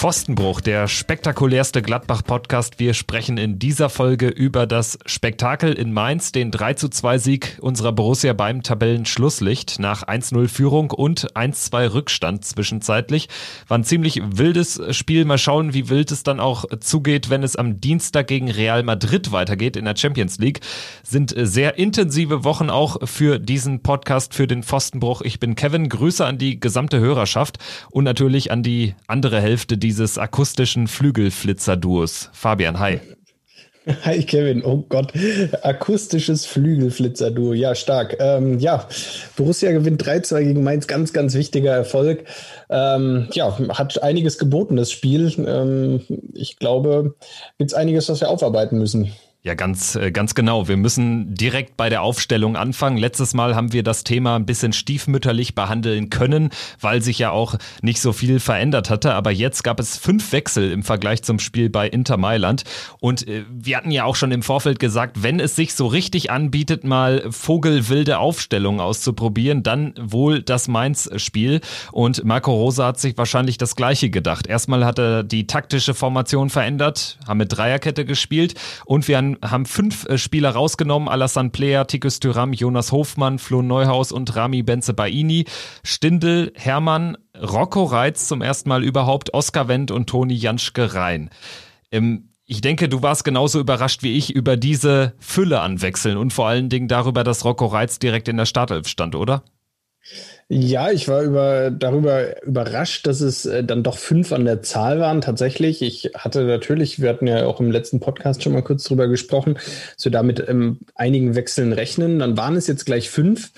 Pfostenbruch, der spektakulärste Gladbach-Podcast. Wir sprechen in dieser Folge über das Spektakel in Mainz, den 3 zu 2 Sieg unserer Borussia beim Tabellenschlusslicht nach 1-0 Führung und 1-2 Rückstand zwischenzeitlich. War ein ziemlich wildes Spiel. Mal schauen, wie wild es dann auch zugeht, wenn es am Dienstag gegen Real Madrid weitergeht in der Champions League. Sind sehr intensive Wochen auch für diesen Podcast, für den Pfostenbruch. Ich bin Kevin. Grüße an die gesamte Hörerschaft und natürlich an die andere Hälfte, die dieses akustischen Flügelflitzer-Duos. Fabian, hi. Hi Kevin, oh Gott, akustisches Flügelflitzer-Duo, ja stark. Ähm, ja, Borussia gewinnt 3-2 gegen Mainz, ganz, ganz wichtiger Erfolg. Ähm, ja, hat einiges geboten, das Spiel. Ähm, ich glaube, gibt es einiges, was wir aufarbeiten müssen. Ja, ganz, äh, ganz genau. Wir müssen direkt bei der Aufstellung anfangen. Letztes Mal haben wir das Thema ein bisschen stiefmütterlich behandeln können, weil sich ja auch nicht so viel verändert hatte. Aber jetzt gab es fünf Wechsel im Vergleich zum Spiel bei Inter Mailand. Und äh, wir hatten ja auch schon im Vorfeld gesagt, wenn es sich so richtig anbietet, mal vogelwilde Aufstellungen auszuprobieren, dann wohl das Mainz-Spiel. Und Marco Rosa hat sich wahrscheinlich das Gleiche gedacht. Erstmal hat er die taktische Formation verändert, haben mit Dreierkette gespielt und wir haben haben fünf äh, Spieler rausgenommen. Alassane Player, Tikus Thuram, Jonas Hofmann, Flo Neuhaus und Rami Benze-Baini. Stindel, Hermann, Rocco Reitz zum ersten Mal überhaupt, Oskar Wendt und Toni Janschke rein. Ähm, ich denke, du warst genauso überrascht wie ich über diese Fülle an Wechseln und vor allen Dingen darüber, dass Rocco Reitz direkt in der Startelf stand, oder? Ja, ich war über, darüber überrascht, dass es äh, dann doch fünf an der Zahl waren. Tatsächlich, ich hatte natürlich, wir hatten ja auch im letzten Podcast schon mal kurz drüber gesprochen, dass wir da mit ähm, einigen Wechseln rechnen. Dann waren es jetzt gleich fünf.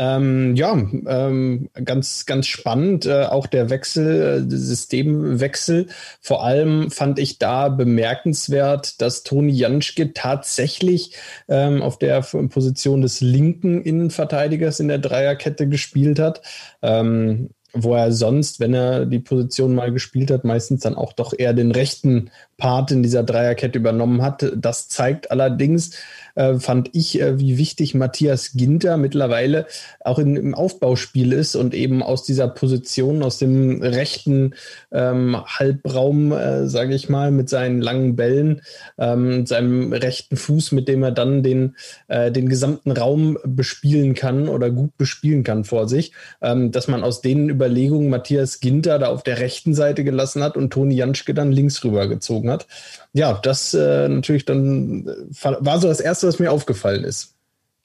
Ähm, ja, ähm, ganz, ganz spannend. Äh, auch der Wechsel, äh, Systemwechsel. Vor allem fand ich da bemerkenswert, dass Toni Janschke tatsächlich ähm, auf der Position des linken Innenverteidigers in der Dreierkette gespielt hat. Ähm, wo er sonst, wenn er die Position mal gespielt hat, meistens dann auch doch eher den rechten Part in dieser Dreierkette übernommen hat. Das zeigt allerdings, äh, fand ich, äh, wie wichtig Matthias Ginter mittlerweile auch in, im Aufbauspiel ist und eben aus dieser Position, aus dem rechten ähm, Halbraum, äh, sage ich mal, mit seinen langen Bällen, ähm, seinem rechten Fuß, mit dem er dann den, äh, den gesamten Raum bespielen kann oder gut bespielen kann vor sich, ähm, dass man aus den Überlegungen Matthias Ginter da auf der rechten Seite gelassen hat und Toni Janschke dann links rübergezogen hat ja, das äh, natürlich dann äh, war so das Erste, was mir aufgefallen ist.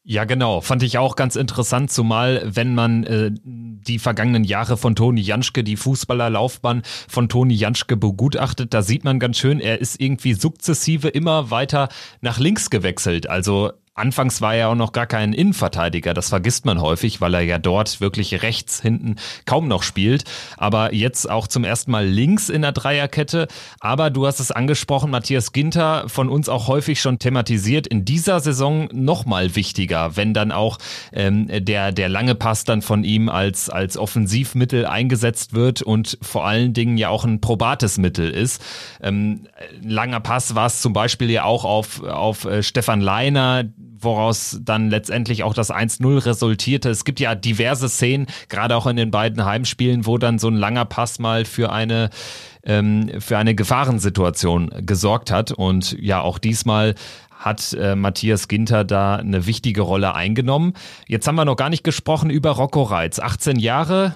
Ja, genau. Fand ich auch ganz interessant, zumal wenn man äh, die vergangenen Jahre von Toni Janschke, die Fußballerlaufbahn von Toni Janschke begutachtet, da sieht man ganz schön, er ist irgendwie sukzessive immer weiter nach links gewechselt. Also Anfangs war er auch noch gar kein Innenverteidiger, das vergisst man häufig, weil er ja dort wirklich rechts hinten kaum noch spielt. Aber jetzt auch zum ersten Mal links in der Dreierkette. Aber du hast es angesprochen, Matthias Ginter, von uns auch häufig schon thematisiert, in dieser Saison nochmal wichtiger, wenn dann auch ähm, der, der lange Pass dann von ihm als, als Offensivmittel eingesetzt wird und vor allen Dingen ja auch ein probates Mittel ist. Ähm, langer Pass war es zum Beispiel ja auch auf, auf äh, Stefan Leiner, woraus dann letztendlich auch das 1-0 resultierte. Es gibt ja diverse Szenen, gerade auch in den beiden Heimspielen, wo dann so ein langer Pass mal für eine ähm, für eine Gefahrensituation gesorgt hat. Und ja, auch diesmal hat äh, Matthias Ginter da eine wichtige Rolle eingenommen. Jetzt haben wir noch gar nicht gesprochen über Rocco Reitz. 18 Jahre,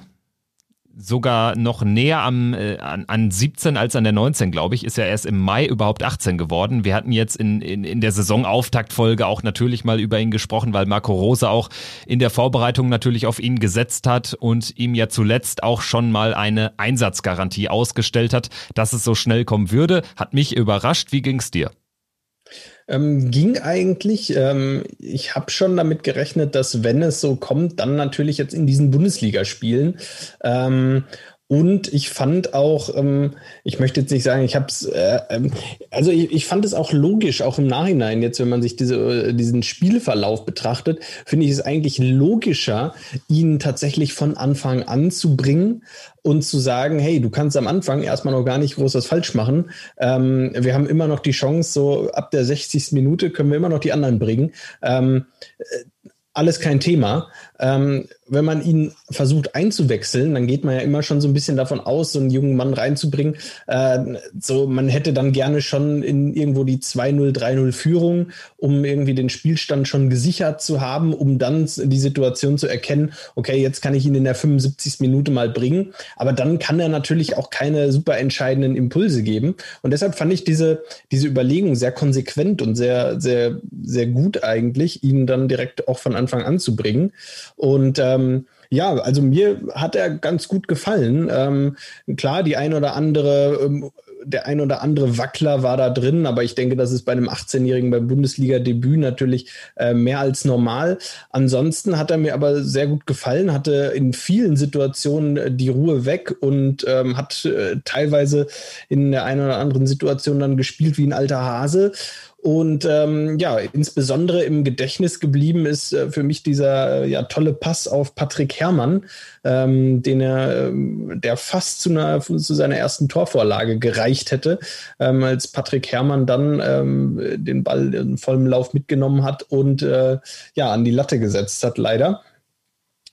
sogar noch näher am, äh, an, an 17 als an der 19, glaube ich, ist ja erst im Mai überhaupt 18 geworden. Wir hatten jetzt in, in, in der Saisonauftaktfolge auch natürlich mal über ihn gesprochen, weil Marco Rose auch in der Vorbereitung natürlich auf ihn gesetzt hat und ihm ja zuletzt auch schon mal eine Einsatzgarantie ausgestellt hat, dass es so schnell kommen würde. Hat mich überrascht. Wie ging's dir? Ähm, ging eigentlich. Ähm, ich habe schon damit gerechnet, dass wenn es so kommt, dann natürlich jetzt in diesen Bundesligaspielen. Ähm, Und ich fand auch, ähm, ich möchte jetzt nicht sagen, ich habe es, äh, ähm, also ich, ich, fand es auch logisch, auch im Nachhinein, jetzt wenn man sich diese, äh, diesen Spielverlauf betrachtet, finde ich es eigentlich logischer, ihn tatsächlich von Anfang an zu bringen und zu sagen, hey, du kannst am Anfang erstmal noch gar nicht groß was falsch machen. Ähm, wir haben immer noch die Chance, so ab der 60. Minute können wir immer noch die anderen bringen. Ähm, äh, alles kein Thema. Ähm, wenn man ihn versucht einzuwechseln, dann geht man ja immer schon so ein bisschen davon aus, so einen jungen Mann reinzubringen. Äh, so, man hätte dann gerne schon in irgendwo die 2-0, 3-0 Führung, um irgendwie den Spielstand schon gesichert zu haben, um dann die Situation zu erkennen, okay, jetzt kann ich ihn in der 75. Minute mal bringen. Aber dann kann er natürlich auch keine super entscheidenden Impulse geben. Und deshalb fand ich diese, diese Überlegung sehr konsequent und sehr, sehr, sehr gut eigentlich, ihn dann direkt auch von Anfang an zu bringen. Und ähm, ja, also mir hat er ganz gut gefallen. Ähm, klar, die ein oder andere, ähm, der ein oder andere Wackler war da drin, aber ich denke, das ist bei einem 18-Jährigen beim Bundesliga-Debüt natürlich äh, mehr als normal. Ansonsten hat er mir aber sehr gut gefallen, hatte in vielen Situationen äh, die Ruhe weg und ähm, hat äh, teilweise in der einen oder anderen Situation dann gespielt wie ein alter Hase. Und ähm, ja, insbesondere im Gedächtnis geblieben ist äh, für mich dieser äh, ja, tolle Pass auf Patrick Herrmann, ähm, den er, ähm, der fast zu, einer, zu seiner ersten Torvorlage gereicht hätte, ähm, als Patrick Herrmann dann ähm, den Ball in vollem Lauf mitgenommen hat und äh, ja, an die Latte gesetzt hat, leider.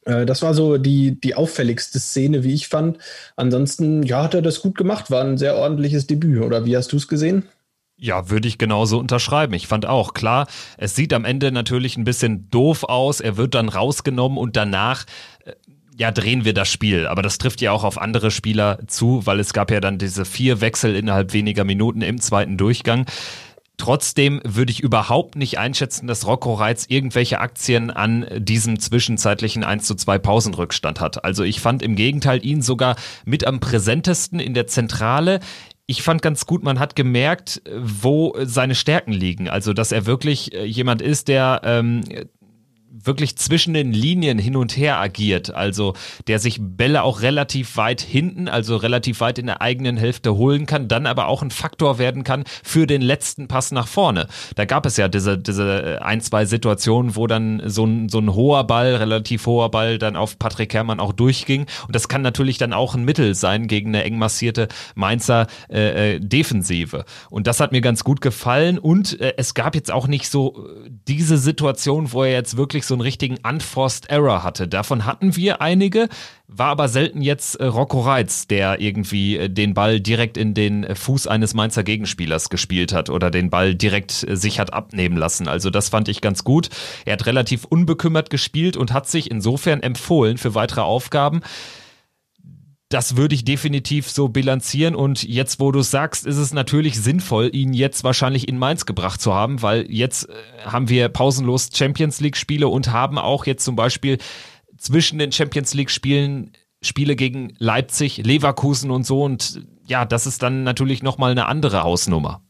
Äh, das war so die, die auffälligste Szene, wie ich fand. Ansonsten, ja, hat er das gut gemacht, war ein sehr ordentliches Debüt. Oder wie hast du es gesehen? Ja, würde ich genauso unterschreiben. Ich fand auch, klar, es sieht am Ende natürlich ein bisschen doof aus. Er wird dann rausgenommen und danach äh, ja, drehen wir das Spiel. Aber das trifft ja auch auf andere Spieler zu, weil es gab ja dann diese vier Wechsel innerhalb weniger Minuten im zweiten Durchgang. Trotzdem würde ich überhaupt nicht einschätzen, dass Rocco Reitz irgendwelche Aktien an diesem zwischenzeitlichen 1 zu 2 Pausenrückstand hat. Also ich fand im Gegenteil ihn sogar mit am präsentesten in der Zentrale ich fand ganz gut, man hat gemerkt, wo seine Stärken liegen. Also, dass er wirklich äh, jemand ist, der ähm, wirklich zwischen den Linien hin und her agiert, also der sich Bälle auch relativ weit hinten, also relativ weit in der eigenen Hälfte holen kann, dann aber auch ein Faktor werden kann für den letzten Pass nach vorne. Da gab es ja diese, diese ein, zwei Situationen, wo dann so ein, so ein hoher Ball, relativ hoher Ball dann auf Patrick Herrmann auch durchging. Und das kann natürlich dann auch ein Mittel sein gegen eine eng massierte Mainzer äh, äh, Defensive. Und das hat mir ganz gut gefallen. Und äh, es gab jetzt auch nicht so diese Situation, wo er jetzt wirklich so so einen richtigen Unforced Error hatte. Davon hatten wir einige, war aber selten jetzt äh, Rocco Reitz, der irgendwie äh, den Ball direkt in den äh, Fuß eines Mainzer Gegenspielers gespielt hat oder den Ball direkt sich hat abnehmen lassen. Also das fand ich ganz gut. Er hat relativ unbekümmert gespielt und hat sich insofern empfohlen für weitere Aufgaben das würde ich definitiv so bilanzieren. Und jetzt, wo du sagst, ist es natürlich sinnvoll, ihn jetzt wahrscheinlich in Mainz gebracht zu haben, weil jetzt äh, haben wir pausenlos Champions League Spiele und haben auch jetzt zum Beispiel zwischen den Champions League Spielen Spiele gegen Leipzig, Leverkusen und so. Und ja, das ist dann natürlich nochmal eine andere Hausnummer.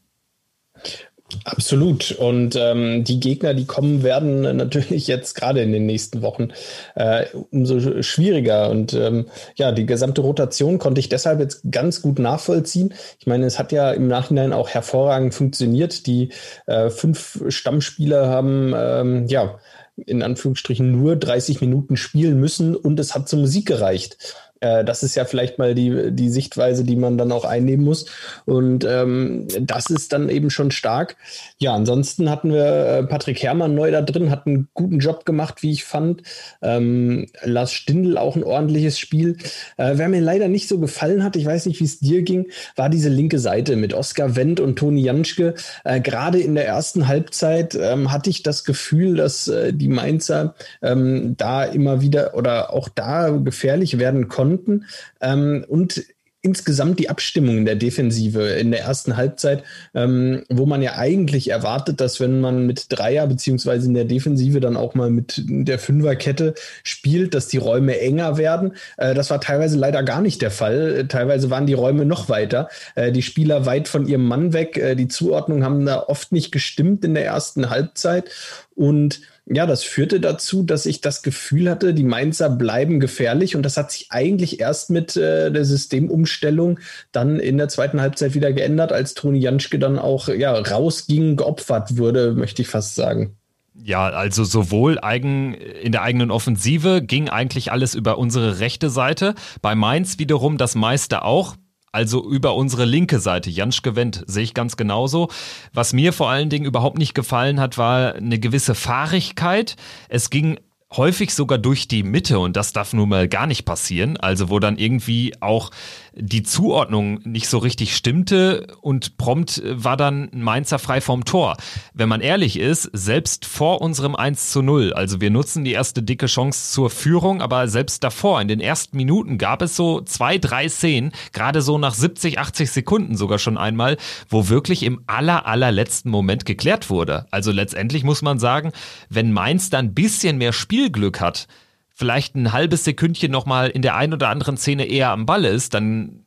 Absolut. Und ähm, die Gegner, die kommen, werden natürlich jetzt gerade in den nächsten Wochen äh, umso schwieriger. Und ähm, ja, die gesamte Rotation konnte ich deshalb jetzt ganz gut nachvollziehen. Ich meine, es hat ja im Nachhinein auch hervorragend funktioniert. Die äh, fünf Stammspieler haben ähm, ja in Anführungsstrichen nur 30 Minuten spielen müssen und es hat zum Sieg gereicht. Äh, das ist ja vielleicht mal die, die Sichtweise, die man dann auch einnehmen muss. Und ähm, das ist dann eben schon stark. Ja, ansonsten hatten wir äh, Patrick Herrmann neu da drin, hat einen guten Job gemacht, wie ich fand. Ähm, Lars Stindl auch ein ordentliches Spiel. Äh, wer mir leider nicht so gefallen hat, ich weiß nicht, wie es dir ging, war diese linke Seite mit Oskar Wendt und Toni Janschke. Äh, Gerade in der ersten Halbzeit ähm, hatte ich das Gefühl, dass äh, die Mainzer ähm, da immer wieder oder auch da gefährlich werden konnten konnten. Ähm, und insgesamt die Abstimmung in der Defensive in der ersten Halbzeit, ähm, wo man ja eigentlich erwartet, dass wenn man mit Dreier beziehungsweise in der Defensive dann auch mal mit der Fünferkette spielt, dass die Räume enger werden. Äh, das war teilweise leider gar nicht der Fall. Teilweise waren die Räume noch weiter. Äh, die Spieler weit von ihrem Mann weg. Äh, die Zuordnung haben da oft nicht gestimmt in der ersten Halbzeit. Und ja, das führte dazu, dass ich das Gefühl hatte, die Mainzer bleiben gefährlich und das hat sich eigentlich erst mit äh, der Systemumstellung dann in der zweiten Halbzeit wieder geändert, als Toni Janschke dann auch ja, rausging, geopfert wurde, möchte ich fast sagen. Ja, also sowohl eigen, in der eigenen Offensive ging eigentlich alles über unsere rechte Seite. Bei Mainz wiederum das meiste auch. Also über unsere linke Seite. Janschke Wendt sehe ich ganz genauso. Was mir vor allen Dingen überhaupt nicht gefallen hat, war eine gewisse Fahrigkeit. Es ging häufig sogar durch die Mitte und das darf nun mal gar nicht passieren. Also wo dann irgendwie auch die Zuordnung nicht so richtig stimmte und prompt war dann Mainzer frei vom Tor. Wenn man ehrlich ist, selbst vor unserem 1 zu 0, also wir nutzen die erste dicke Chance zur Führung, aber selbst davor, in den ersten Minuten gab es so zwei, drei Szenen, gerade so nach 70, 80 Sekunden sogar schon einmal, wo wirklich im aller, allerletzten Moment geklärt wurde. Also letztendlich muss man sagen, wenn Mainz dann ein bisschen mehr Spielglück hat, vielleicht ein halbes Sekündchen nochmal in der einen oder anderen Szene eher am Ball ist, dann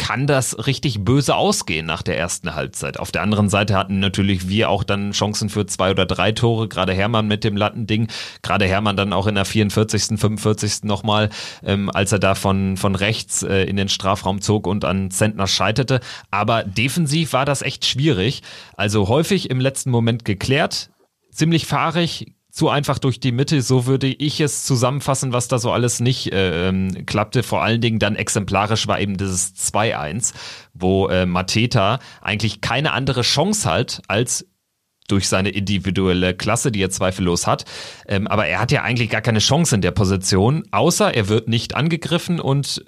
kann das richtig böse ausgehen nach der ersten Halbzeit. Auf der anderen Seite hatten natürlich wir auch dann Chancen für zwei oder drei Tore, gerade Hermann mit dem Lattending, gerade Hermann dann auch in der 44., 45. nochmal, ähm, als er da von, von rechts äh, in den Strafraum zog und an Zentner scheiterte. Aber defensiv war das echt schwierig. Also häufig im letzten Moment geklärt, ziemlich fahrig, zu einfach durch die Mitte. So würde ich es zusammenfassen, was da so alles nicht äh, ähm, klappte. Vor allen Dingen dann exemplarisch war eben dieses 2-1, wo äh, Mateta eigentlich keine andere Chance hat, als durch seine individuelle Klasse, die er zweifellos hat. Ähm, aber er hat ja eigentlich gar keine Chance in der Position, außer er wird nicht angegriffen und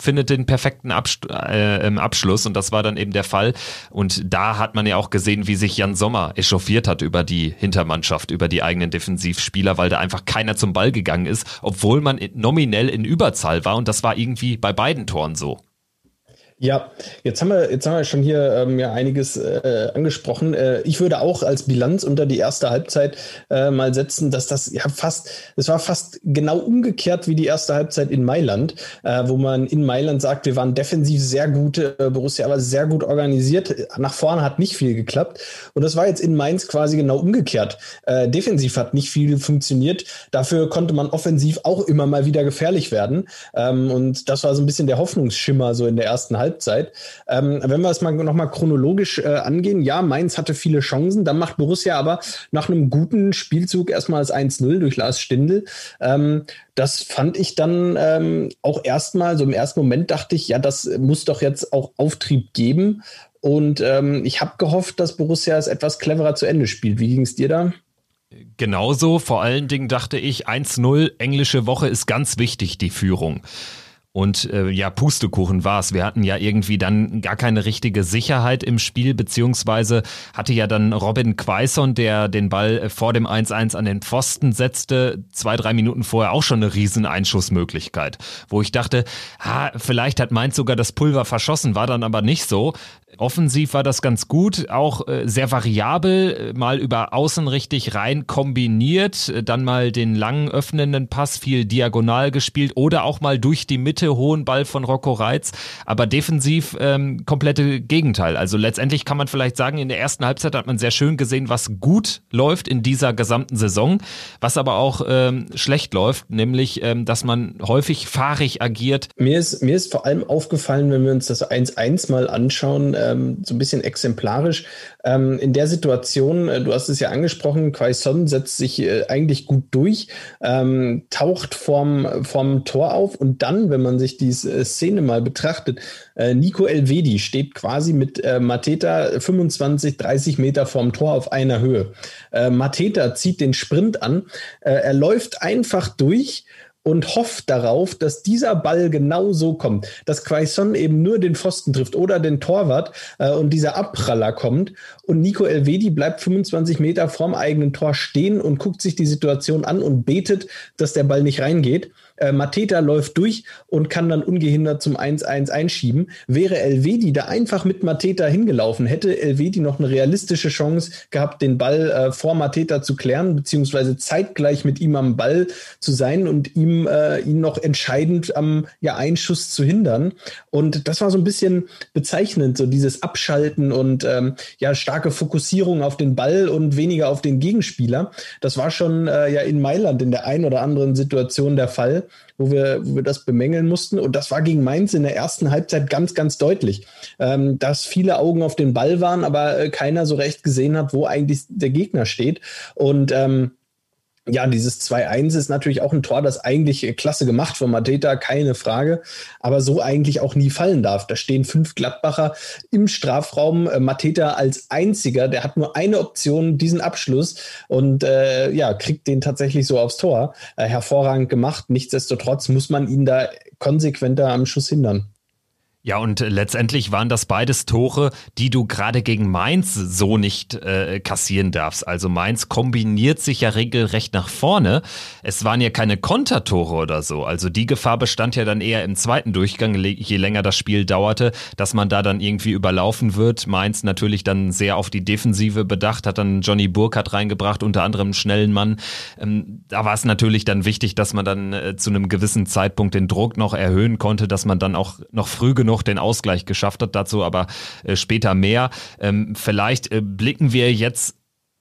findet den perfekten Abst äh, Abschluss und das war dann eben der Fall. Und da hat man ja auch gesehen, wie sich Jan Sommer echauffiert hat über die Hintermannschaft, über die eigenen Defensivspieler, weil da einfach keiner zum Ball gegangen ist, obwohl man nominell in Überzahl war und das war irgendwie bei beiden Toren so. Ja, jetzt haben wir, jetzt haben wir schon hier ähm, ja einiges äh, angesprochen. Äh, ich würde auch als Bilanz unter die erste Halbzeit äh, mal setzen, dass das ja fast, es war fast genau umgekehrt wie die erste Halbzeit in Mailand, äh, wo man in Mailand sagt, wir waren defensiv sehr gut, äh, Borussia aber sehr gut organisiert. Nach vorne hat nicht viel geklappt. Und das war jetzt in Mainz quasi genau umgekehrt. Äh, defensiv hat nicht viel funktioniert. Dafür konnte man offensiv auch immer mal wieder gefährlich werden. Ähm, und das war so ein bisschen der Hoffnungsschimmer so in der ersten Halbzeit. Halbzeit. Ähm, wenn wir es mal nochmal chronologisch äh, angehen, ja, Mainz hatte viele Chancen, dann macht Borussia aber nach einem guten Spielzug erstmal das 1-0 durch Lars Stindl. Ähm, das fand ich dann ähm, auch erstmal, so im ersten Moment dachte ich, ja, das muss doch jetzt auch Auftrieb geben. Und ähm, ich habe gehofft, dass Borussia es etwas cleverer zu Ende spielt. Wie ging es dir da? Genauso, vor allen Dingen dachte ich, 1-0, englische Woche ist ganz wichtig, die Führung. Und äh, ja, Pustekuchen war's. Wir hatten ja irgendwie dann gar keine richtige Sicherheit im Spiel, beziehungsweise hatte ja dann Robin Quaison, der den Ball äh, vor dem 1-1 an den Pfosten setzte, zwei, drei Minuten vorher auch schon eine riesen Einschussmöglichkeit. Wo ich dachte, ha, vielleicht hat Mainz sogar das Pulver verschossen, war dann aber nicht so. Offensiv war das ganz gut, auch äh, sehr variabel, äh, mal über außen richtig rein kombiniert, äh, dann mal den langen öffnenden Pass viel diagonal gespielt oder auch mal durch die Mitte hohen Ball von Rocco Reitz, aber defensiv ähm, komplette Gegenteil. Also letztendlich kann man vielleicht sagen, in der ersten Halbzeit hat man sehr schön gesehen, was gut läuft in dieser gesamten Saison, was aber auch ähm, schlecht läuft, nämlich ähm, dass man häufig fahrig agiert. Mir ist, mir ist vor allem aufgefallen, wenn wir uns das 1-1 mal anschauen, ähm, so ein bisschen exemplarisch. Ähm, in der Situation, äh, du hast es ja angesprochen, Quaison setzt sich äh, eigentlich gut durch, ähm, taucht vorm, vorm Tor auf und dann, wenn man sich die äh, Szene mal betrachtet, äh, Nico Elvedi steht quasi mit äh, Mateta 25, 30 Meter vorm Tor auf einer Höhe. Mateta zieht den Sprint an, er läuft einfach durch und hofft darauf, dass dieser Ball genau so kommt, dass Quaison eben nur den Pfosten trifft oder den Torwart äh, und dieser Abpraller kommt und Nico Elvedi bleibt 25 Meter vorm eigenen Tor stehen und guckt sich die Situation an und betet, dass der Ball nicht reingeht. Äh, Mateta läuft durch und kann dann ungehindert zum 1-1 einschieben. Wäre Elvedi da einfach mit Mateta hingelaufen, hätte Elvedi noch eine realistische Chance gehabt, den Ball äh, vor Mateta zu klären, beziehungsweise zeitgleich mit ihm am Ball zu sein und ihm äh, ihn noch entscheidend am ja, Einschuss zu hindern. Und das war so ein bisschen bezeichnend, so dieses Abschalten und ähm, ja starke Fokussierung auf den Ball und weniger auf den Gegenspieler. Das war schon äh, ja in Mailand in der ein oder anderen Situation der Fall wo wir, wo wir das bemängeln mussten. Und das war gegen Mainz in der ersten Halbzeit ganz, ganz deutlich, ähm, dass viele Augen auf den Ball waren, aber äh, keiner so recht gesehen hat, wo eigentlich der Gegner steht. Und ähm, ja, dieses 2-1 ist natürlich auch ein Tor, das eigentlich klasse gemacht von Mateta, keine Frage, aber so eigentlich auch nie fallen darf. Da stehen fünf Gladbacher im Strafraum. Äh, Mateta als einziger, der hat nur eine Option, diesen Abschluss und äh, ja, kriegt den tatsächlich so aufs Tor. Äh, hervorragend gemacht. Nichtsdestotrotz muss man ihn da konsequenter am Schuss hindern. Ja, und letztendlich waren das beides Tore, die du gerade gegen Mainz so nicht äh, kassieren darfst. Also Mainz kombiniert sich ja regelrecht nach vorne. Es waren ja keine Kontertore oder so. Also die Gefahr bestand ja dann eher im zweiten Durchgang, je länger das Spiel dauerte, dass man da dann irgendwie überlaufen wird. Mainz natürlich dann sehr auf die Defensive bedacht, hat dann Johnny Burkhardt reingebracht, unter anderem einen schnellen Mann. Ähm, da war es natürlich dann wichtig, dass man dann äh, zu einem gewissen Zeitpunkt den Druck noch erhöhen konnte, dass man dann auch noch früh genug genug den Ausgleich geschafft hat. Dazu aber äh, später mehr. Ähm, vielleicht äh, blicken wir jetzt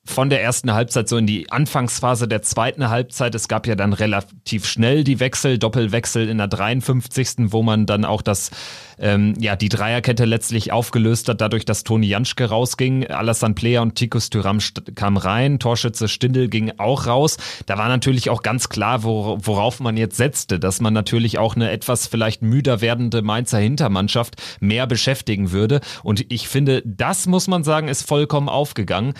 von der ersten Halbzeit so in die Anfangsphase der zweiten Halbzeit. Es gab ja dann relativ schnell die Wechsel, Doppelwechsel in der 53. wo man dann auch das, ähm, ja, die Dreierkette letztlich aufgelöst hat, dadurch, dass Toni Janschke rausging, Alassane Player und Tikus Tyram kamen rein, Torschütze Stindel ging auch raus. Da war natürlich auch ganz klar, worauf man jetzt setzte, dass man natürlich auch eine etwas vielleicht müder werdende Mainzer Hintermannschaft mehr beschäftigen würde. Und ich finde, das muss man sagen, ist vollkommen aufgegangen.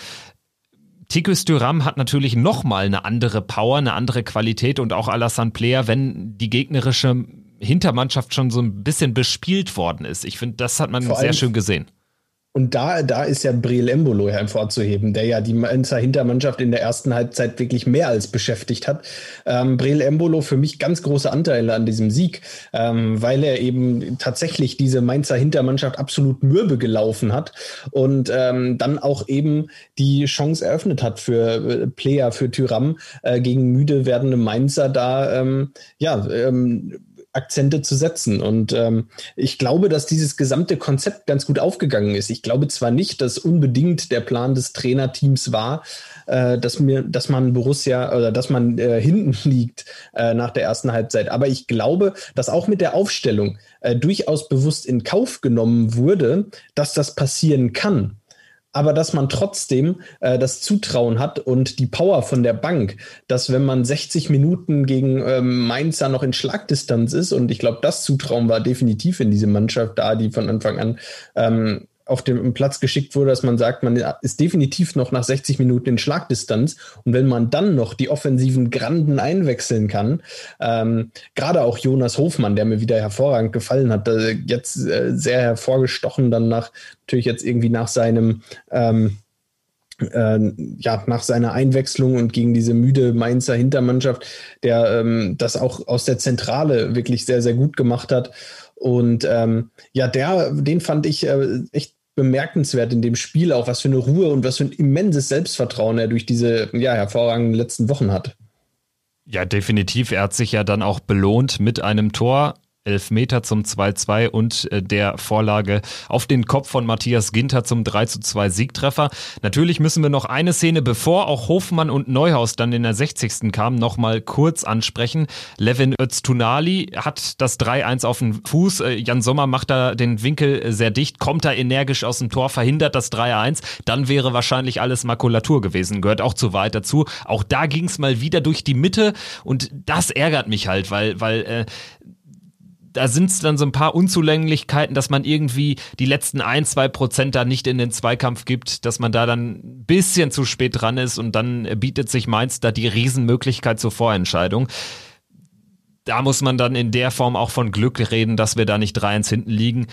Tikus Thuram hat natürlich nochmal eine andere Power, eine andere Qualität und auch Alassane Player, wenn die gegnerische Hintermannschaft schon so ein bisschen bespielt worden ist. Ich finde, das hat man Vor sehr schön gesehen. Und da, da ist ja Briel Embolo hervorzuheben, der ja die Mainzer Hintermannschaft in der ersten Halbzeit wirklich mehr als beschäftigt hat. Ähm, Briel Embolo für mich ganz große Anteile an diesem Sieg, ähm, weil er eben tatsächlich diese Mainzer Hintermannschaft absolut mürbe gelaufen hat und ähm, dann auch eben die Chance eröffnet hat für äh, Player, für Tyram äh, gegen müde werdende Mainzer da ähm, ja ähm, Akzente zu setzen. Und ähm, ich glaube, dass dieses gesamte Konzept ganz gut aufgegangen ist. Ich glaube zwar nicht, dass unbedingt der Plan des Trainerteams war, äh, dass mir, dass man Borussia oder dass man äh, hinten liegt äh, nach der ersten Halbzeit, aber ich glaube, dass auch mit der Aufstellung äh, durchaus bewusst in Kauf genommen wurde, dass das passieren kann aber dass man trotzdem äh, das Zutrauen hat und die Power von der Bank, dass wenn man 60 Minuten gegen ähm, Mainzer noch in Schlagdistanz ist, und ich glaube, das Zutrauen war definitiv in diese Mannschaft da, die von Anfang an ähm, auf dem Platz geschickt wurde, dass man sagt, man ist definitiv noch nach 60 Minuten in Schlagdistanz. Und wenn man dann noch die offensiven Granden einwechseln kann, ähm, gerade auch Jonas Hofmann, der mir wieder hervorragend gefallen hat, äh, jetzt äh, sehr hervorgestochen, dann nach, natürlich jetzt irgendwie nach seinem ähm, äh, ja, nach seiner Einwechslung und gegen diese müde Mainzer Hintermannschaft, der ähm, das auch aus der Zentrale wirklich sehr, sehr gut gemacht hat. Und ähm, ja, der, den fand ich äh, echt bemerkenswert in dem Spiel auch, was für eine Ruhe und was für ein immenses Selbstvertrauen er durch diese ja, hervorragenden letzten Wochen hat. Ja, definitiv. Er hat sich ja dann auch belohnt mit einem Tor. Elfmeter zum 2-2 und äh, der Vorlage auf den Kopf von Matthias Ginter zum 3-2 Siegtreffer. Natürlich müssen wir noch eine Szene, bevor auch Hofmann und Neuhaus dann in der 60. kamen, nochmal kurz ansprechen. Levin Öztunali hat das 3-1 auf den Fuß. Äh, Jan Sommer macht da den Winkel sehr dicht, kommt da energisch aus dem Tor, verhindert das 3-1. Dann wäre wahrscheinlich alles Makulatur gewesen, gehört auch zu weit dazu. Auch da ging es mal wieder durch die Mitte und das ärgert mich halt, weil, weil äh, da sind es dann so ein paar Unzulänglichkeiten, dass man irgendwie die letzten ein, zwei Prozent da nicht in den Zweikampf gibt, dass man da dann ein bisschen zu spät dran ist und dann bietet sich Mainz da die Riesenmöglichkeit zur Vorentscheidung. Da muss man dann in der Form auch von Glück reden, dass wir da nicht 3-1 hinten liegen.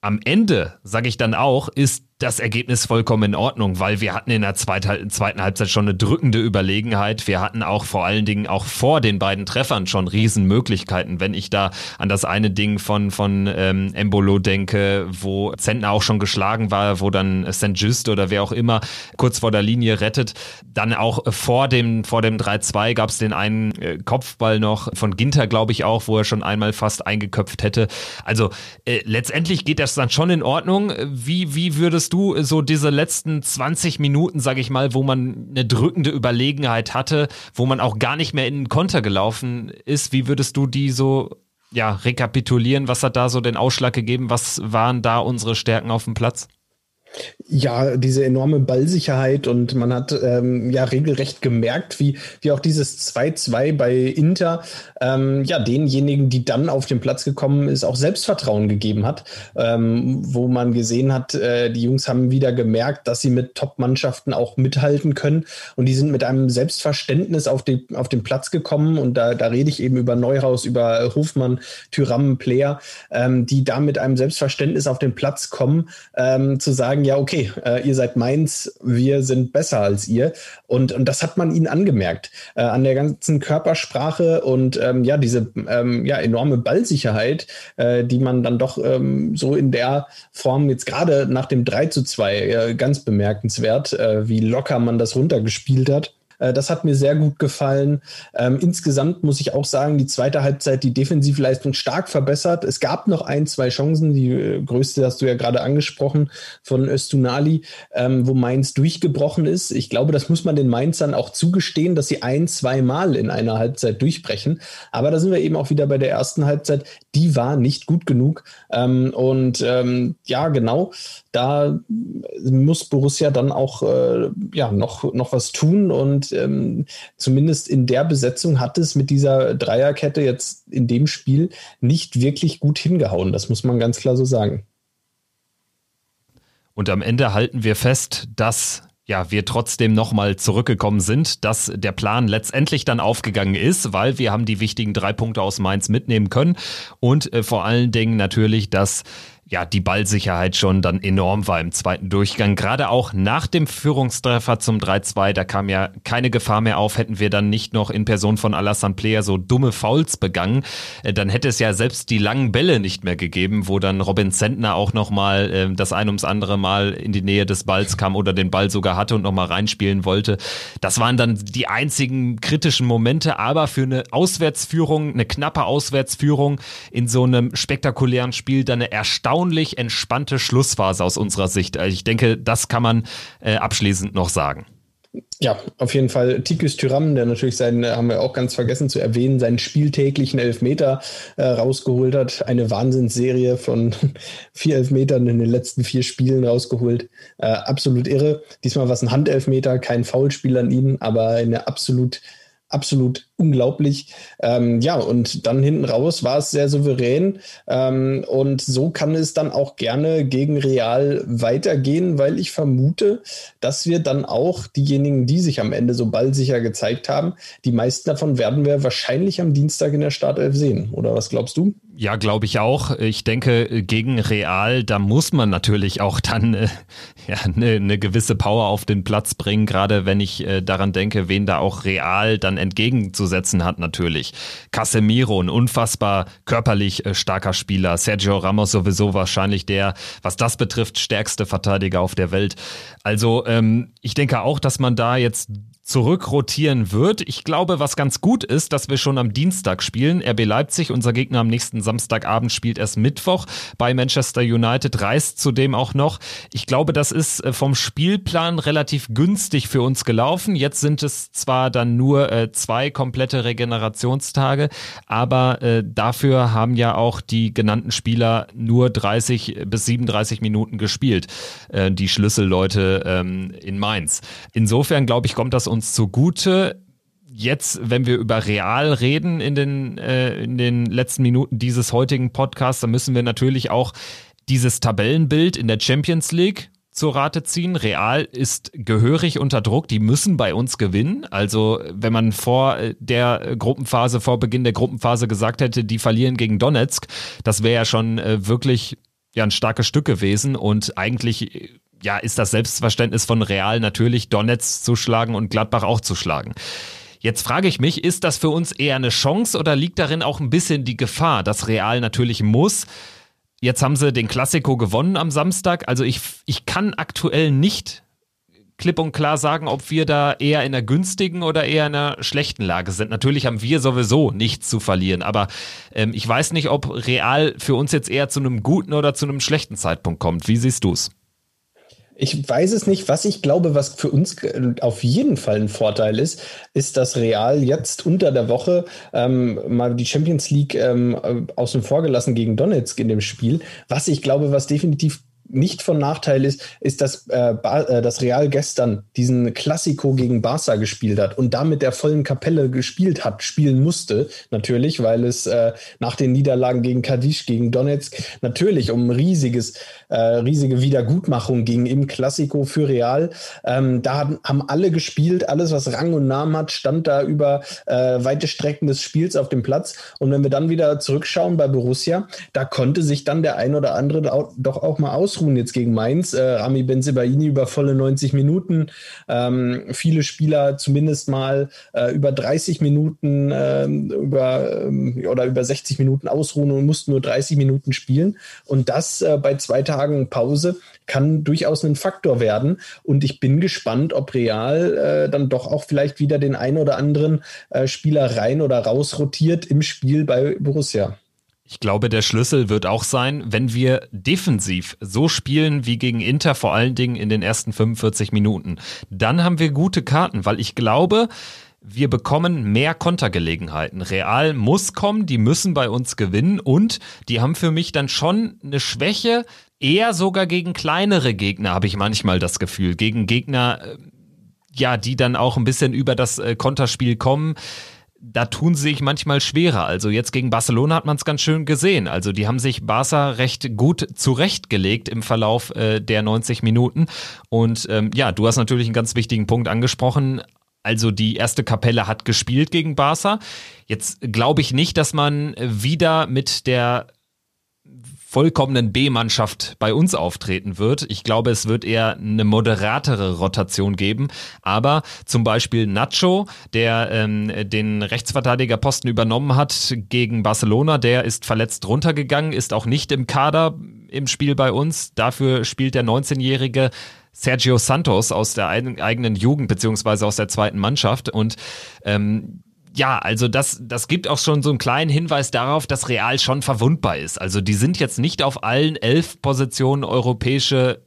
Am Ende, sage ich dann auch, ist das Ergebnis vollkommen in Ordnung, weil wir hatten in der zweiten, Halbzeit schon eine drückende Überlegenheit. Wir hatten auch vor allen Dingen auch vor den beiden Treffern schon Riesenmöglichkeiten. Wenn ich da an das eine Ding von, von ähm, Embolo denke, wo Zentner auch schon geschlagen war, wo dann St. Just oder wer auch immer kurz vor der Linie rettet. Dann auch vor dem, vor dem 3-2 gab es den einen äh, Kopfball noch von Ginter, glaube ich auch, wo er schon einmal fast eingeköpft hätte. Also äh, letztendlich geht das dann schon in Ordnung. Wie, wie würdest du so diese letzten 20 Minuten, sage ich mal, wo man eine drückende Überlegenheit hatte, wo man auch gar nicht mehr in den Konter gelaufen ist, wie würdest du die so ja, rekapitulieren? Was hat da so den Ausschlag gegeben? Was waren da unsere Stärken auf dem Platz? Ja, diese enorme Ballsicherheit und man hat ähm, ja regelrecht gemerkt, wie, wie auch dieses 2-2 bei Inter ähm, ja denjenigen, die dann auf den Platz gekommen ist, auch Selbstvertrauen gegeben hat, ähm, wo man gesehen hat, äh, die Jungs haben wieder gemerkt, dass sie mit Top-Mannschaften auch mithalten können und die sind mit einem Selbstverständnis auf, die, auf den Platz gekommen und da, da rede ich eben über Neuhaus, über Hofmann, Tyram, Player, ähm, die da mit einem Selbstverständnis auf den Platz kommen, ähm, zu sagen, ja, okay, äh, ihr seid meins, wir sind besser als ihr. Und, und das hat man ihnen angemerkt. Äh, an der ganzen Körpersprache und ähm, ja, diese ähm, ja, enorme Ballsicherheit, äh, die man dann doch ähm, so in der Form jetzt gerade nach dem 3 zu 2 äh, ganz bemerkenswert, äh, wie locker man das runtergespielt hat. Äh, das hat mir sehr gut gefallen. Ähm, insgesamt muss ich auch sagen, die zweite Halbzeit die Defensivleistung stark verbessert. Es gab noch ein, zwei Chancen. Die äh, größte hast du ja gerade angesprochen von Östunali, ähm, wo Mainz durchgebrochen ist. Ich glaube, das muss man den Mainzern auch zugestehen, dass sie ein, zwei Mal in einer Halbzeit durchbrechen. Aber da sind wir eben auch wieder bei der ersten Halbzeit. Die war nicht gut genug. Ähm, und ähm, ja, genau, da muss Borussia dann auch äh, ja, noch, noch was tun und ähm, zumindest in der Besetzung hat es mit dieser Dreierkette jetzt in dem Spiel nicht wirklich gut hingehauen. Das muss man ganz klar so sagen. Und am Ende halten wir fest, dass ja, wir trotzdem nochmal zurückgekommen sind, dass der Plan letztendlich dann aufgegangen ist, weil wir haben die wichtigen drei Punkte aus Mainz mitnehmen können. Und äh, vor allen Dingen natürlich, dass ja, die Ballsicherheit schon dann enorm war im zweiten Durchgang. Gerade auch nach dem Führungstreffer zum 3-2, da kam ja keine Gefahr mehr auf, hätten wir dann nicht noch in Person von Alassane Player so dumme Fouls begangen, äh, dann hätte es ja selbst die langen Bälle nicht mehr gegeben, wo dann Robin Zentner auch nochmal äh, das ein ums andere Mal in die Nähe des Balls kam oder den Ball sogar hatte und nochmal reinspielen wollte. Das waren dann die einzigen kritischen Momente, aber für eine Auswärtsführung, eine knappe Auswärtsführung in so einem spektakulären Spiel dann eine erstaunliche erstaunlich entspannte Schlussphase aus unserer Sicht. Also ich denke, das kann man äh, abschließend noch sagen. Ja, auf jeden Fall Tikus Tyram, der natürlich seinen, haben wir auch ganz vergessen zu erwähnen, seinen spieltäglichen Elfmeter äh, rausgeholt hat. Eine Wahnsinnsserie von vier Elfmetern in den letzten vier Spielen rausgeholt. Äh, absolut irre. Diesmal war es ein Handelfmeter, kein Foulspiel an ihn, aber eine absolut absolut unglaublich. Ähm, ja, und dann hinten raus war es sehr souverän. Ähm, und so kann es dann auch gerne gegen Real weitergehen, weil ich vermute, dass wir dann auch diejenigen, die sich am Ende so ballsicher gezeigt haben, die meisten davon werden wir wahrscheinlich am Dienstag in der Startelf sehen. Oder was glaubst du? Ja, glaube ich auch. Ich denke, gegen Real, da muss man natürlich auch dann äh, ja, eine, eine gewisse Power auf den Platz bringen, gerade wenn ich äh, daran denke, wen da auch Real dann entgegenzusetzen hat natürlich. Casemiro, ein unfassbar körperlich äh, starker Spieler. Sergio Ramos sowieso wahrscheinlich der, was das betrifft, stärkste Verteidiger auf der Welt. Also ähm, ich denke auch, dass man da jetzt zurückrotieren wird. Ich glaube, was ganz gut ist, dass wir schon am Dienstag spielen. RB Leipzig, unser Gegner am nächsten Samstagabend, spielt erst Mittwoch bei Manchester United, reist zudem auch noch. Ich glaube, das ist äh, vom Spielplan relativ günstig für uns gelaufen. Jetzt sind es zwar dann nur äh, zwei komplette Regenerationstage, aber äh, dafür haben ja auch die genannten Spieler nur 30 bis 37 Minuten gespielt, äh, die Schlüsselleute ähm, in Mainz. Insofern glaube ich, kommt das uns zugute. Jetzt, wenn wir über Real reden in den, äh, in den letzten Minuten dieses heutigen Podcasts, dann müssen wir natürlich auch dieses Tabellenbild in der Champions League zur Rate ziehen. Real ist gehörig unter Druck, die müssen bei uns gewinnen. Also wenn man vor der Gruppenphase, vor Beginn der Gruppenphase gesagt hätte, die verlieren gegen Donetsk, das wäre ja schon äh, wirklich ja ein starkes Stück gewesen und eigentlich ja, ist das Selbstverständnis von Real natürlich Donetsk zu schlagen und Gladbach auch zu schlagen. Jetzt frage ich mich, ist das für uns eher eine Chance oder liegt darin auch ein bisschen die Gefahr, dass Real natürlich muss? Jetzt haben sie den Klassiko gewonnen am Samstag. Also ich, ich kann aktuell nicht klipp und klar sagen, ob wir da eher in einer günstigen oder eher in einer schlechten Lage sind. Natürlich haben wir sowieso nichts zu verlieren, aber ähm, ich weiß nicht, ob Real für uns jetzt eher zu einem guten oder zu einem schlechten Zeitpunkt kommt. Wie siehst du es? Ich weiß es nicht. Was ich glaube, was für uns auf jeden Fall ein Vorteil ist, ist, dass Real jetzt unter der Woche ähm, mal die Champions League ähm, außen vor gelassen gegen Donetsk in dem Spiel. Was ich glaube, was definitiv nicht von Nachteil ist, ist, dass äh, äh, das Real gestern diesen Klassiko gegen Barca gespielt hat und damit der vollen Kapelle gespielt hat, spielen musste, natürlich, weil es äh, nach den Niederlagen gegen Cadiz, gegen Donetsk natürlich um riesiges, äh, riesige Wiedergutmachung ging im Klassiko für Real. Ähm, da haben, haben alle gespielt, alles, was Rang und Namen hat, stand da über äh, weite Strecken des Spiels auf dem Platz. Und wenn wir dann wieder zurückschauen bei Borussia, da konnte sich dann der ein oder andere doch auch mal aus ausruhen jetzt gegen Mainz. Äh, Rami Benzebaini über volle 90 Minuten. Ähm, viele Spieler zumindest mal äh, über 30 Minuten äh, über, ähm, oder über 60 Minuten ausruhen und mussten nur 30 Minuten spielen. Und das äh, bei zwei Tagen Pause kann durchaus ein Faktor werden. Und ich bin gespannt, ob Real äh, dann doch auch vielleicht wieder den ein oder anderen äh, Spieler rein oder raus rotiert im Spiel bei Borussia. Ich glaube, der Schlüssel wird auch sein, wenn wir defensiv so spielen wie gegen Inter, vor allen Dingen in den ersten 45 Minuten. Dann haben wir gute Karten, weil ich glaube, wir bekommen mehr Kontergelegenheiten. Real muss kommen, die müssen bei uns gewinnen und die haben für mich dann schon eine Schwäche, eher sogar gegen kleinere Gegner, habe ich manchmal das Gefühl. Gegen Gegner, äh, ja, die dann auch ein bisschen über das äh, Konterspiel kommen da tun sie sich manchmal schwerer. Also jetzt gegen Barcelona hat man es ganz schön gesehen. Also die haben sich Barca recht gut zurechtgelegt im Verlauf äh, der 90 Minuten. Und ähm, ja, du hast natürlich einen ganz wichtigen Punkt angesprochen. Also die erste Kapelle hat gespielt gegen Barca. Jetzt glaube ich nicht, dass man wieder mit der vollkommenen B-Mannschaft bei uns auftreten wird. Ich glaube, es wird eher eine moderatere Rotation geben. Aber zum Beispiel Nacho, der ähm, den Rechtsverteidigerposten übernommen hat gegen Barcelona, der ist verletzt runtergegangen, ist auch nicht im Kader im Spiel bei uns. Dafür spielt der 19-jährige Sergio Santos aus der eigenen Jugend beziehungsweise aus der zweiten Mannschaft und ähm, ja, also das, das gibt auch schon so einen kleinen Hinweis darauf, dass Real schon verwundbar ist. Also die sind jetzt nicht auf allen elf Positionen europäische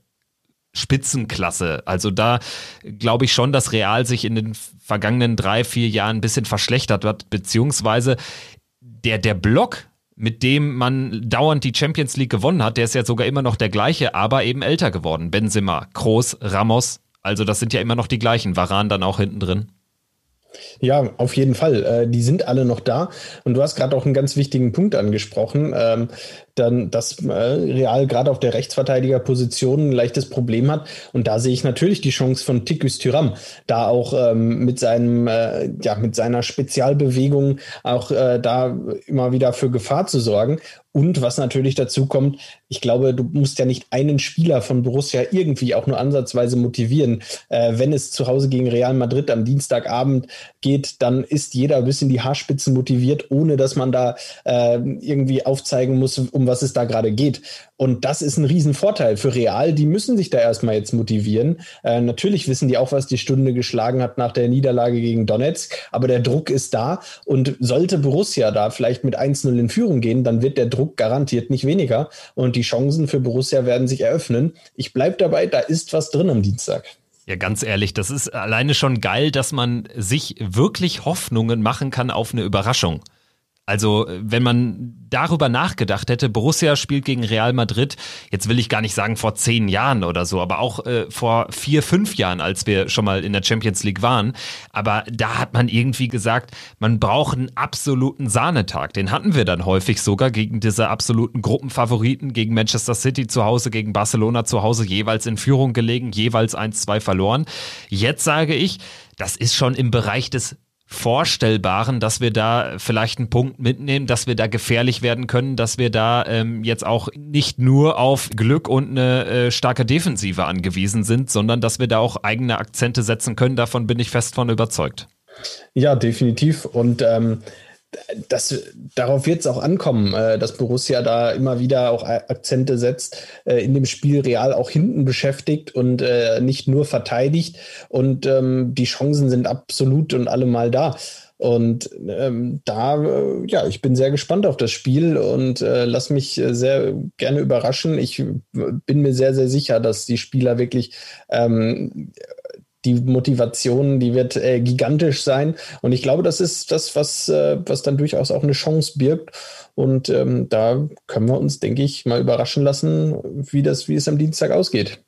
Spitzenklasse. Also da glaube ich schon, dass Real sich in den vergangenen drei, vier Jahren ein bisschen verschlechtert hat, beziehungsweise der, der Block, mit dem man dauernd die Champions League gewonnen hat, der ist ja sogar immer noch der gleiche, aber eben älter geworden. Benzema, Kroos, Ramos, also das sind ja immer noch die gleichen. Varan dann auch hinten drin. Ja, auf jeden Fall. Äh, die sind alle noch da. Und du hast gerade auch einen ganz wichtigen Punkt angesprochen, ähm, dann, dass äh, Real gerade auf der Rechtsverteidigerposition ein leichtes Problem hat. Und da sehe ich natürlich die Chance von Tikus Tyram, da auch ähm, mit seinem, äh, ja, mit seiner Spezialbewegung auch äh, da immer wieder für Gefahr zu sorgen. Und was natürlich dazu kommt, ich glaube, du musst ja nicht einen Spieler von Borussia irgendwie auch nur ansatzweise motivieren. Äh, wenn es zu Hause gegen Real Madrid am Dienstagabend geht, dann ist jeder bis in die Haarspitzen motiviert, ohne dass man da äh, irgendwie aufzeigen muss, um was es da gerade geht. Und das ist ein Riesenvorteil für Real. Die müssen sich da erstmal jetzt motivieren. Äh, natürlich wissen die auch, was die Stunde geschlagen hat nach der Niederlage gegen Donetsk. Aber der Druck ist da. Und sollte Borussia da vielleicht mit 1-0 in Führung gehen, dann wird der Druck garantiert nicht weniger. Und die Chancen für Borussia werden sich eröffnen. Ich bleibe dabei, da ist was drin am Dienstag. Ja, ganz ehrlich, das ist alleine schon geil, dass man sich wirklich Hoffnungen machen kann auf eine Überraschung. Also, wenn man darüber nachgedacht hätte, Borussia spielt gegen Real Madrid, jetzt will ich gar nicht sagen vor zehn Jahren oder so, aber auch äh, vor vier, fünf Jahren, als wir schon mal in der Champions League waren. Aber da hat man irgendwie gesagt, man braucht einen absoluten Sahnetag. Den hatten wir dann häufig sogar gegen diese absoluten Gruppenfavoriten, gegen Manchester City zu Hause, gegen Barcelona zu Hause, jeweils in Führung gelegen, jeweils 1-2 verloren. Jetzt sage ich, das ist schon im Bereich des Vorstellbaren, dass wir da vielleicht einen Punkt mitnehmen, dass wir da gefährlich werden können, dass wir da ähm, jetzt auch nicht nur auf Glück und eine äh, starke Defensive angewiesen sind, sondern dass wir da auch eigene Akzente setzen können. Davon bin ich fest von überzeugt. Ja, definitiv. Und ähm, das, darauf wird es auch ankommen, äh, dass Borussia da immer wieder auch Akzente setzt, äh, in dem Spiel real auch hinten beschäftigt und äh, nicht nur verteidigt. Und ähm, die Chancen sind absolut und allemal da. Und ähm, da, äh, ja, ich bin sehr gespannt auf das Spiel und äh, lass mich sehr gerne überraschen. Ich bin mir sehr, sehr sicher, dass die Spieler wirklich ähm, die Motivation, die wird äh, gigantisch sein. Und ich glaube, das ist das, was, äh, was dann durchaus auch eine Chance birgt. Und ähm, da können wir uns, denke ich, mal überraschen lassen, wie das, wie es am Dienstag ausgeht.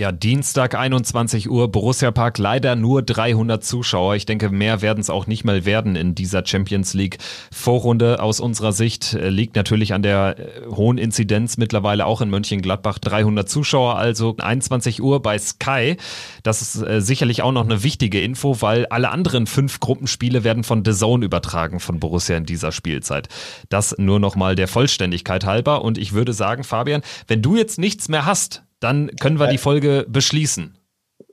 Ja, Dienstag 21 Uhr, Borussia Park, leider nur 300 Zuschauer. Ich denke, mehr werden es auch nicht mal werden in dieser Champions League Vorrunde. Aus unserer Sicht äh, liegt natürlich an der äh, hohen Inzidenz mittlerweile auch in Mönchengladbach 300 Zuschauer, also 21 Uhr bei Sky. Das ist äh, sicherlich auch noch eine wichtige Info, weil alle anderen fünf Gruppenspiele werden von The Zone übertragen von Borussia in dieser Spielzeit. Das nur noch mal der Vollständigkeit halber. Und ich würde sagen, Fabian, wenn du jetzt nichts mehr hast, dann können wir die Folge beschließen.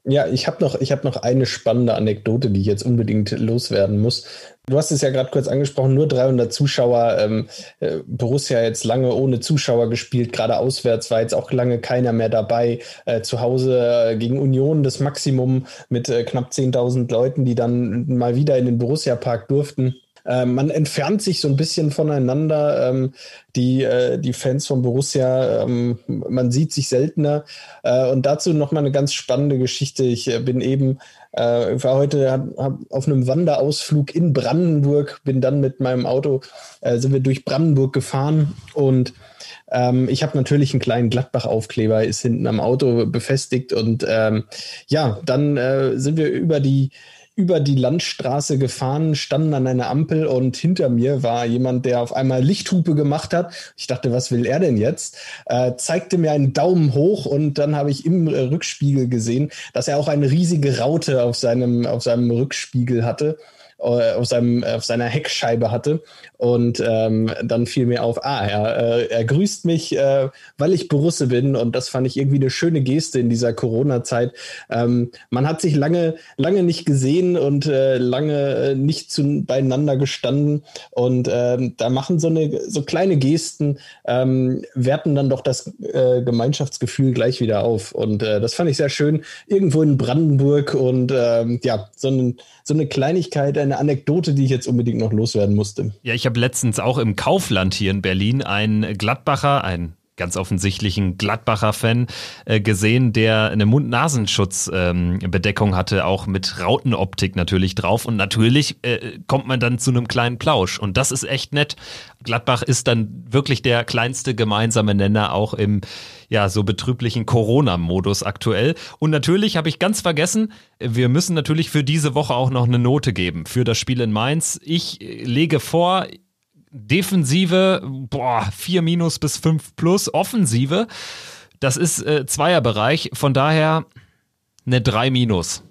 Ja, ich habe noch, hab noch eine spannende Anekdote, die ich jetzt unbedingt loswerden muss. Du hast es ja gerade kurz angesprochen, nur 300 Zuschauer. Ähm, äh, Borussia jetzt lange ohne Zuschauer gespielt, gerade auswärts war jetzt auch lange keiner mehr dabei. Äh, zu Hause äh, gegen Union das Maximum mit äh, knapp 10.000 Leuten, die dann mal wieder in den Borussia-Park durften. Äh, man entfernt sich so ein bisschen voneinander. Ähm, die, äh, die Fans von Borussia, ähm, man sieht sich seltener. Äh, und dazu nochmal eine ganz spannende Geschichte. Ich äh, bin eben, äh, ich war heute hab, hab auf einem Wanderausflug in Brandenburg, bin dann mit meinem Auto, äh, sind wir durch Brandenburg gefahren und ähm, ich habe natürlich einen kleinen Gladbach-Aufkleber, ist hinten am Auto befestigt und ähm, ja, dann äh, sind wir über die über die Landstraße gefahren, standen an einer Ampel und hinter mir war jemand, der auf einmal Lichthupe gemacht hat. Ich dachte, was will er denn jetzt? Äh, zeigte mir einen Daumen hoch und dann habe ich im äh, Rückspiegel gesehen, dass er auch eine riesige Raute auf seinem, auf seinem Rückspiegel hatte. Äh, auf, seinem, auf seiner Heckscheibe hatte. Und ähm, dann fiel mir auf, ah, er, äh, er grüßt mich, äh, weil ich Borusse bin. Und das fand ich irgendwie eine schöne Geste in dieser Corona-Zeit. Ähm, man hat sich lange, lange nicht gesehen und äh, lange äh, nicht zu, beieinander gestanden. Und ähm, da machen so, eine, so kleine Gesten, ähm, werten dann doch das äh, Gemeinschaftsgefühl gleich wieder auf. Und äh, das fand ich sehr schön. Irgendwo in Brandenburg und ähm, ja, so, ein, so eine Kleinigkeit, eine Anekdote, die ich jetzt unbedingt noch loswerden musste. Ja, ich habe letztens auch im Kaufland hier in Berlin einen Gladbacher, ein ganz offensichtlichen Gladbacher-Fan äh, gesehen, der eine Mund-Nasenschutz-Bedeckung ähm, hatte, auch mit Rautenoptik natürlich drauf. Und natürlich äh, kommt man dann zu einem kleinen Plausch. Und das ist echt nett. Gladbach ist dann wirklich der kleinste gemeinsame Nenner auch im ja so betrüblichen Corona-Modus aktuell. Und natürlich habe ich ganz vergessen, wir müssen natürlich für diese Woche auch noch eine Note geben für das Spiel in Mainz. Ich lege vor, Defensive, boah, 4 minus bis 5 plus. Offensive, das ist äh, Zweierbereich. Von daher eine 3 minus.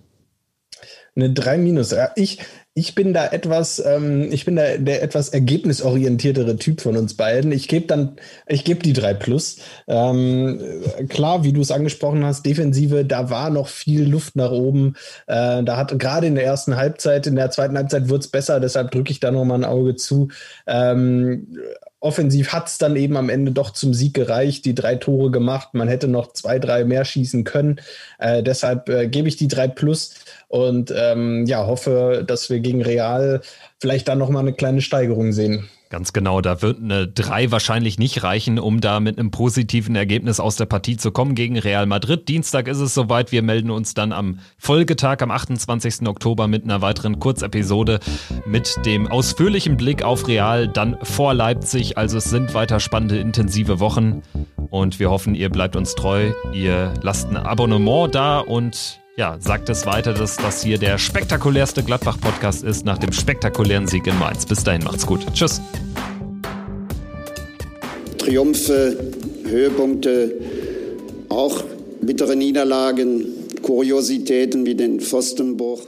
Eine 3 minus. Ja, ich, ich bin da etwas, ähm, ich bin da der etwas ergebnisorientiertere Typ von uns beiden. Ich gebe dann, ich gebe die drei Plus. Ähm, klar, wie du es angesprochen hast, Defensive, da war noch viel Luft nach oben. Äh, da hat gerade in der ersten Halbzeit, in der zweiten Halbzeit wird es besser, deshalb drücke ich da noch mal ein Auge zu. Ähm, offensiv hat es dann eben am Ende doch zum Sieg gereicht, die drei Tore gemacht. Man hätte noch zwei, drei mehr schießen können. Äh, deshalb äh, gebe ich die drei Plus und ähm, ja, hoffe, dass wir gegen Real vielleicht dann nochmal eine kleine Steigerung sehen. Ganz genau, da wird eine 3 wahrscheinlich nicht reichen, um da mit einem positiven Ergebnis aus der Partie zu kommen gegen Real Madrid. Dienstag ist es soweit, wir melden uns dann am Folgetag, am 28. Oktober mit einer weiteren Kurzepisode mit dem ausführlichen Blick auf Real, dann vor Leipzig. Also es sind weiter spannende, intensive Wochen und wir hoffen, ihr bleibt uns treu, ihr lasst ein Abonnement da und ja, sagt es weiter, dass das hier der spektakulärste Gladbach-Podcast ist nach dem spektakulären Sieg in Mainz. Bis dahin, macht's gut. Tschüss. Triumphe, Höhepunkte, auch bittere Niederlagen, Kuriositäten wie den Pfostenbruch.